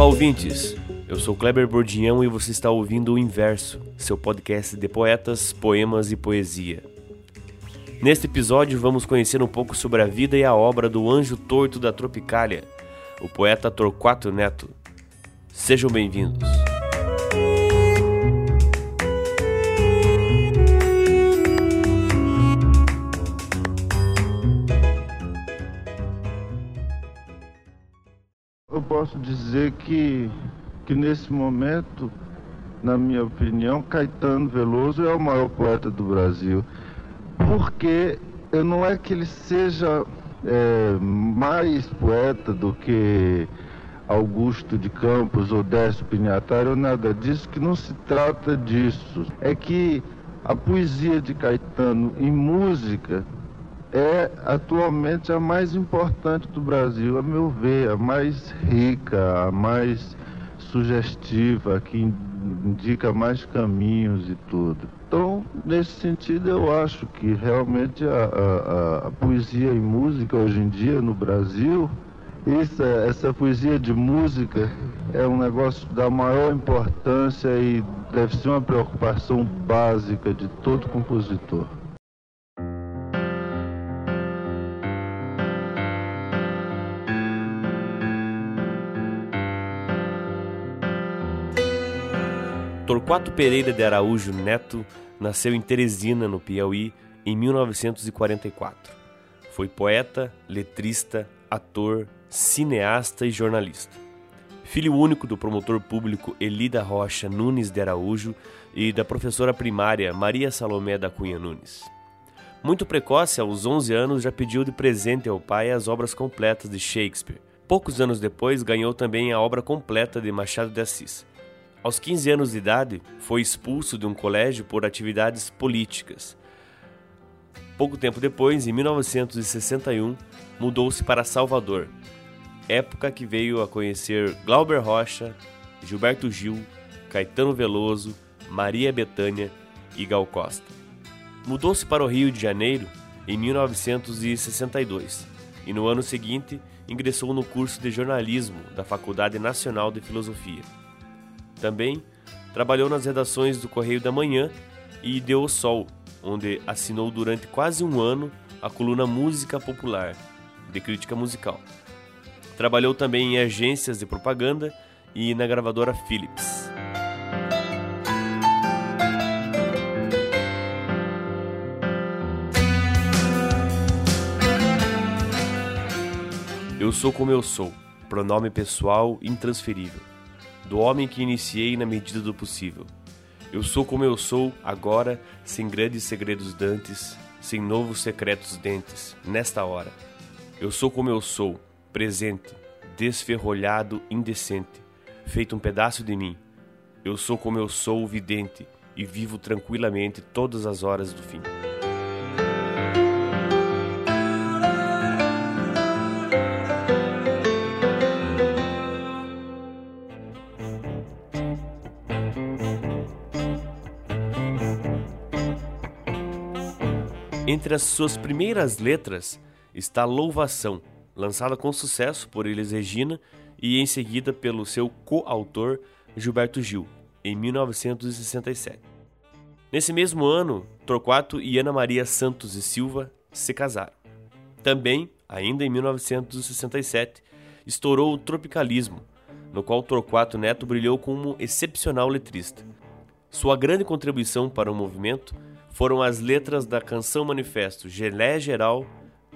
Olá, ouvintes! Eu sou Kleber Bordião e você está ouvindo o Inverso, seu podcast de poetas, poemas e poesia. Neste episódio, vamos conhecer um pouco sobre a vida e a obra do anjo torto da Tropicália, o poeta Torquato Neto. Sejam bem-vindos! Posso dizer que, que nesse momento, na minha opinião, Caetano Veloso é o maior poeta do Brasil. Porque não é que ele seja é, mais poeta do que Augusto de Campos ou Décio Pinhataro ou nada disso, que não se trata disso. É que a poesia de Caetano em música é atualmente a mais importante do Brasil, a meu ver, a mais rica, a mais sugestiva, que indica mais caminhos e tudo. Então, nesse sentido, eu acho que realmente a, a, a poesia e música hoje em dia no Brasil, essa, essa poesia de música é um negócio da maior importância e deve ser uma preocupação básica de todo compositor. Torquato Pereira de Araújo Neto nasceu em Teresina, no Piauí, em 1944. Foi poeta, letrista, ator, cineasta e jornalista. Filho único do promotor público Elida Rocha Nunes de Araújo e da professora primária Maria Salomé da Cunha Nunes. Muito precoce, aos 11 anos, já pediu de presente ao pai as obras completas de Shakespeare. Poucos anos depois, ganhou também a obra completa de Machado de Assis. Aos 15 anos de idade, foi expulso de um colégio por atividades políticas. Pouco tempo depois, em 1961, mudou-se para Salvador, época que veio a conhecer Glauber Rocha, Gilberto Gil, Caetano Veloso, Maria Bethânia e Gal Costa. Mudou-se para o Rio de Janeiro em 1962 e no ano seguinte ingressou no curso de jornalismo da Faculdade Nacional de Filosofia. Também trabalhou nas redações do Correio da Manhã e de O Sol, onde assinou durante quase um ano a coluna Música Popular, de crítica musical. Trabalhou também em agências de propaganda e na gravadora Philips. Eu sou como eu sou, pronome pessoal intransferível do homem que iniciei na medida do possível. Eu sou como eu sou agora, sem grandes segredos dantes, sem novos secretos dentes, nesta hora. Eu sou como eu sou, presente, desferrolhado, indecente, feito um pedaço de mim. Eu sou como eu sou, vidente, e vivo tranquilamente todas as horas do fim. Entre as suas primeiras letras está Louvação, lançada com sucesso por Elis Regina e em seguida pelo seu coautor Gilberto Gil, em 1967. Nesse mesmo ano, Torquato e Ana Maria Santos e Silva se casaram. Também, ainda em 1967, estourou o Tropicalismo, no qual Torquato Neto brilhou como excepcional letrista. Sua grande contribuição para o movimento foram as letras da canção manifesto Gelé Geral,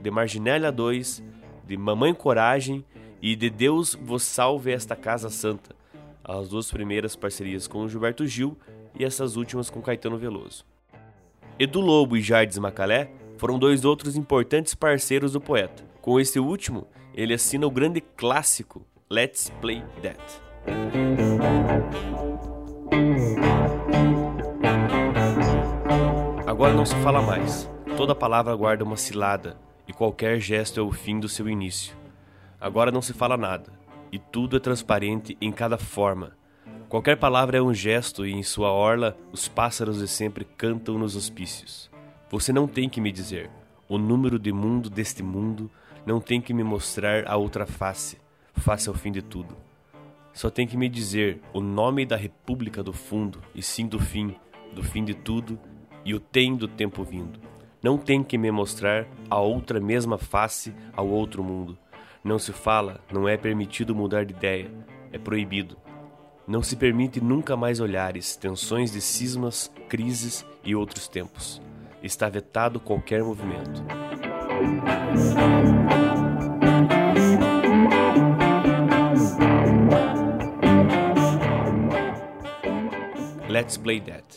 de Marginélia 2, de Mamãe Coragem e de Deus vos salve esta casa santa, as duas primeiras parcerias com Gilberto Gil e essas últimas com Caetano Veloso. Edu Lobo e Jardes Macalé foram dois outros importantes parceiros do poeta. Com esse último, ele assina o grande clássico Let's Play That. Agora não se fala mais. Toda palavra guarda uma cilada, e qualquer gesto é o fim do seu início. Agora não se fala nada, e tudo é transparente em cada forma. Qualquer palavra é um gesto, e em sua orla os pássaros de sempre cantam nos hospícios. Você não tem que me dizer o número de mundo deste mundo, não tem que me mostrar a outra face, face ao fim de tudo. só tem que me dizer o nome da República do Fundo, e sim do fim, do fim de tudo, e o tem do tempo vindo. Não tem que me mostrar a outra mesma face ao outro mundo. Não se fala, não é permitido mudar de ideia, é proibido. Não se permite nunca mais olhares, tensões de cismas, crises e outros tempos. Está vetado qualquer movimento. Let's Play That.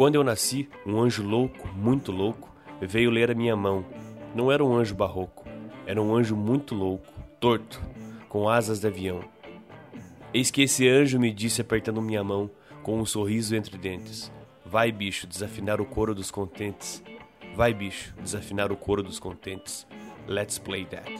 Quando eu nasci, um anjo louco, muito louco, veio ler a minha mão. Não era um anjo barroco, era um anjo muito louco, torto, com asas de avião. Eis que esse anjo me disse apertando minha mão, com um sorriso entre dentes: Vai, bicho, desafinar o coro dos contentes. Vai, bicho, desafinar o coro dos contentes. Let's play that.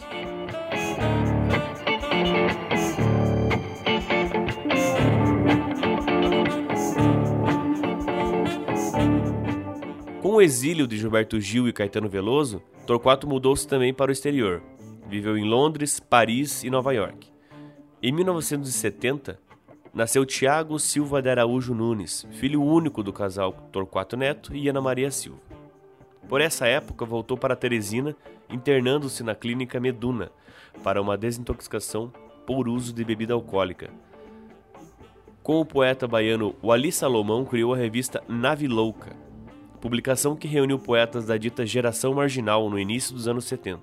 O exílio de Gilberto Gil e Caetano Veloso, Torquato mudou-se também para o exterior. Viveu em Londres, Paris e Nova York. Em 1970, nasceu Tiago Silva de Araújo Nunes, filho único do casal Torquato Neto e Ana Maria Silva. Por essa época, voltou para Teresina, internando-se na clínica Meduna para uma desintoxicação por uso de bebida alcoólica. Com o poeta baiano Wali Salomão, criou a revista Nave Louca, publicação que reuniu poetas da dita geração marginal no início dos anos 70.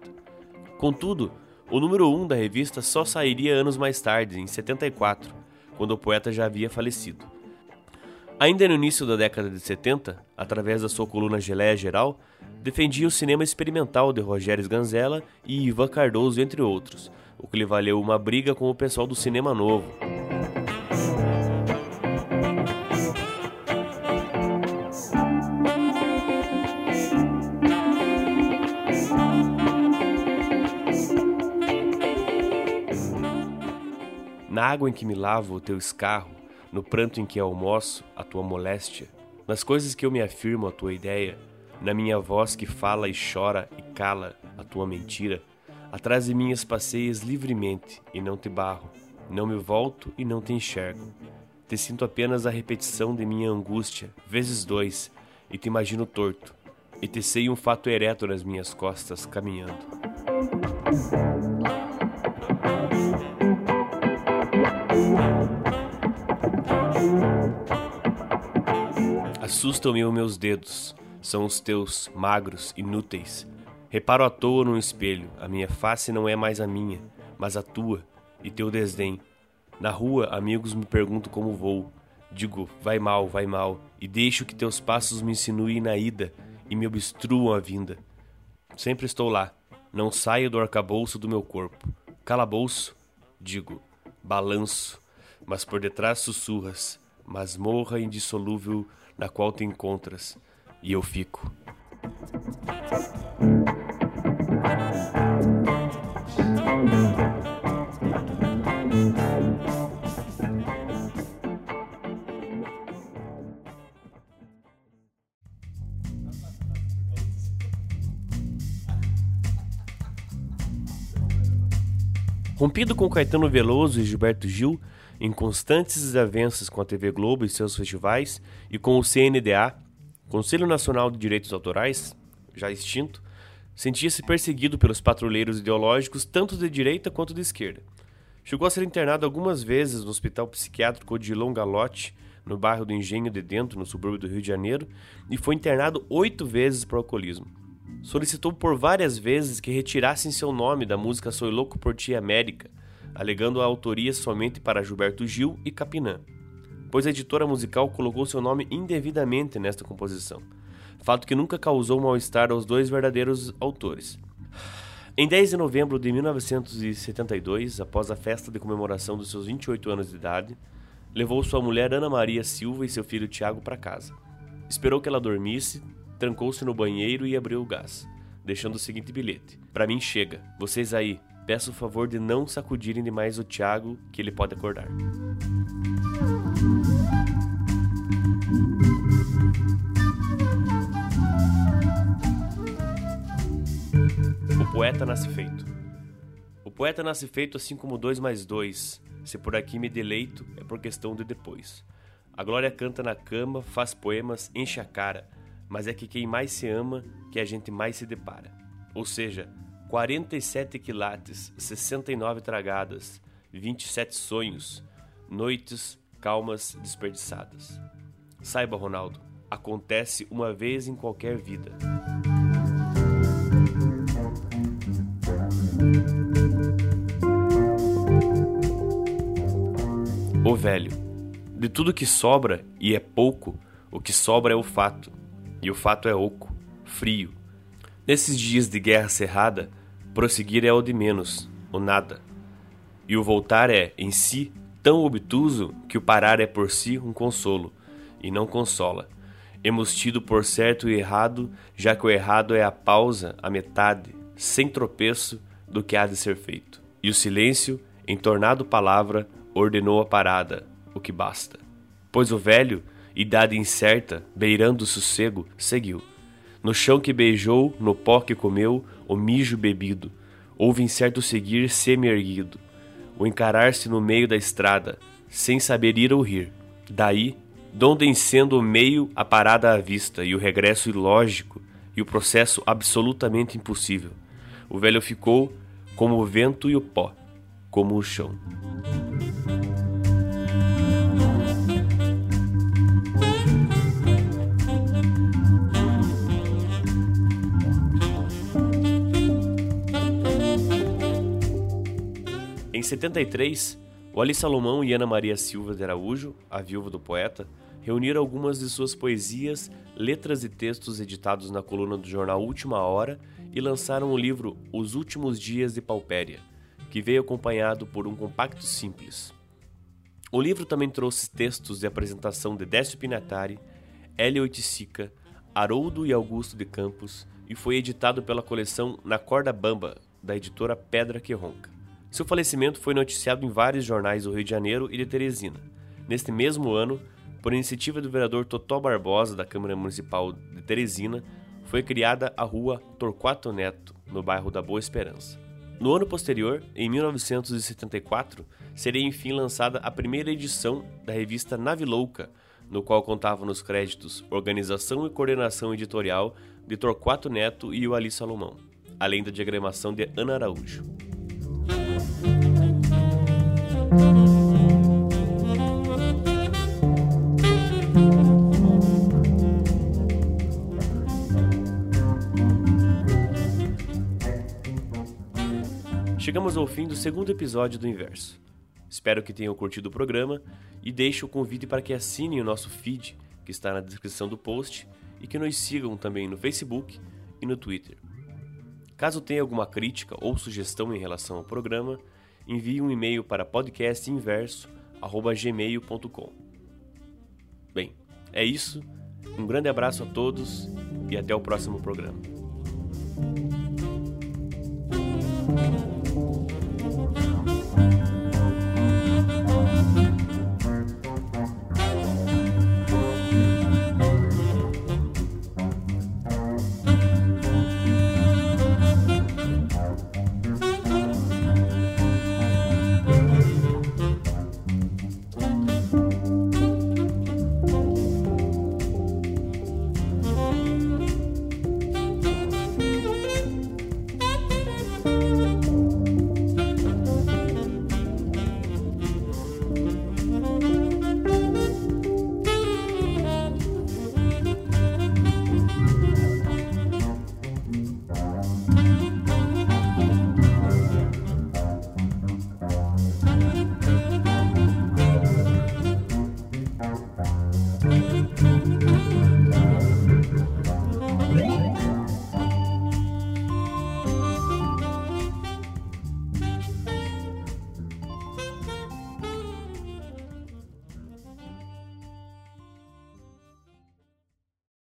Contudo, o número 1 um da revista só sairia anos mais tarde, em 74, quando o poeta já havia falecido. Ainda no início da década de 70, através da sua coluna Geleia Geral, defendia o cinema experimental de Rogério Ganzella e Ivan Cardoso, entre outros, o que lhe valeu uma briga com o pessoal do Cinema Novo. Na água em que me lavo o teu escarro, no pranto em que almoço a tua moléstia, nas coisas que eu me afirmo a tua ideia, na minha voz que fala e chora e cala a tua mentira, atrás de minhas passeias livremente e não te barro, não me volto e não te enxergo. Te sinto apenas a repetição de minha angústia, vezes dois, e te imagino torto, e te sei um fato ereto nas minhas costas caminhando. Assustam-me os meus dedos, são os teus, magros, inúteis. Reparo à toa num espelho, a minha face não é mais a minha, mas a tua, e teu desdém. Na rua, amigos me perguntam como vou. Digo, vai mal, vai mal, e deixo que teus passos me insinuem na ida e me obstruam a vinda. Sempre estou lá, não saio do arcabouço do meu corpo. Calabouço, digo, balanço, mas por detrás sussurras, masmorra indissolúvel na qual te encontras, e eu fico. Rompido com Caetano Veloso e Gilberto Gil, em constantes desavenças com a TV Globo e seus festivais e com o CNDA, Conselho Nacional de Direitos Autorais, já extinto, sentia-se perseguido pelos patrulheiros ideológicos tanto de direita quanto de esquerda. Chegou a ser internado algumas vezes no Hospital Psiquiátrico Odilon Galote, no bairro do Engenho de Dentro, no subúrbio do Rio de Janeiro, e foi internado oito vezes por alcoolismo. Solicitou por várias vezes que retirassem seu nome da música Sou Louco por Ti América, alegando a autoria somente para Gilberto Gil e Capinã, pois a editora musical colocou seu nome indevidamente nesta composição, fato que nunca causou mal-estar aos dois verdadeiros autores. Em 10 de novembro de 1972, após a festa de comemoração dos seus 28 anos de idade, levou sua mulher Ana Maria Silva e seu filho Tiago para casa. Esperou que ela dormisse, trancou-se no banheiro e abriu o gás, deixando o seguinte bilhete: Para mim chega, vocês aí, Peço o favor de não sacudirem demais o Tiago, que ele pode acordar. O poeta nasce feito. O poeta nasce feito assim como dois mais dois, Se por aqui me deleito, é por questão de depois. A glória canta na cama, faz poemas, enche a cara, mas é que quem mais se ama, que a gente mais se depara. Ou seja, 47 quilates, 69 tragadas, 27 sonhos, noites calmas desperdiçadas. Saiba, Ronaldo, acontece uma vez em qualquer vida. O velho. De tudo que sobra, e é pouco, o que sobra é o fato, e o fato é oco, frio. Nesses dias de guerra cerrada, prosseguir é o de menos, o nada. E o voltar é, em si, tão obtuso que o parar é por si um consolo, e não consola. Hemos tido por certo e errado, já que o errado é a pausa, a metade, sem tropeço, do que há de ser feito. E o silêncio, em tornado palavra, ordenou a parada, o que basta. Pois o velho, idade incerta, beirando o sossego, seguiu. No chão que beijou, no pó que comeu, o mijo bebido, houve incerto seguir semi-erguido o encarar-se no meio da estrada, sem saber ir ou rir. Daí, donde sendo o meio a parada à vista e o regresso ilógico e o processo absolutamente impossível. O velho ficou como o vento e o pó, como o chão. 73, o Ali Salomão e Ana Maria Silva de Araújo, a viúva do poeta, reuniram algumas de suas poesias, letras e textos editados na coluna do jornal Última Hora e lançaram o livro Os Últimos Dias de Paupéria, que veio acompanhado por um compacto simples. O livro também trouxe textos de apresentação de Décio Pinatari, Hélio Oiticica, Haroldo e Augusto de Campos e foi editado pela coleção Na Corda Bamba, da editora Pedra que Ronca. Seu falecimento foi noticiado em vários jornais do Rio de Janeiro e de Teresina. Neste mesmo ano, por iniciativa do vereador Totó Barbosa da Câmara Municipal de Teresina, foi criada a rua Torquato Neto, no bairro da Boa Esperança. No ano posterior, em 1974, seria enfim lançada a primeira edição da revista Nave Louca, no qual contava nos créditos organização e coordenação editorial de Torquato Neto e o Ali Salomão, além da diagramação de Ana Araújo. Chegamos ao fim do segundo episódio do Inverso. Espero que tenham curtido o programa e deixo o convite para que assinem o nosso feed, que está na descrição do post, e que nos sigam também no Facebook e no Twitter. Caso tenha alguma crítica ou sugestão em relação ao programa, envie um e-mail para podcastinverso@gmail.com. Bem, é isso. Um grande abraço a todos e até o próximo programa.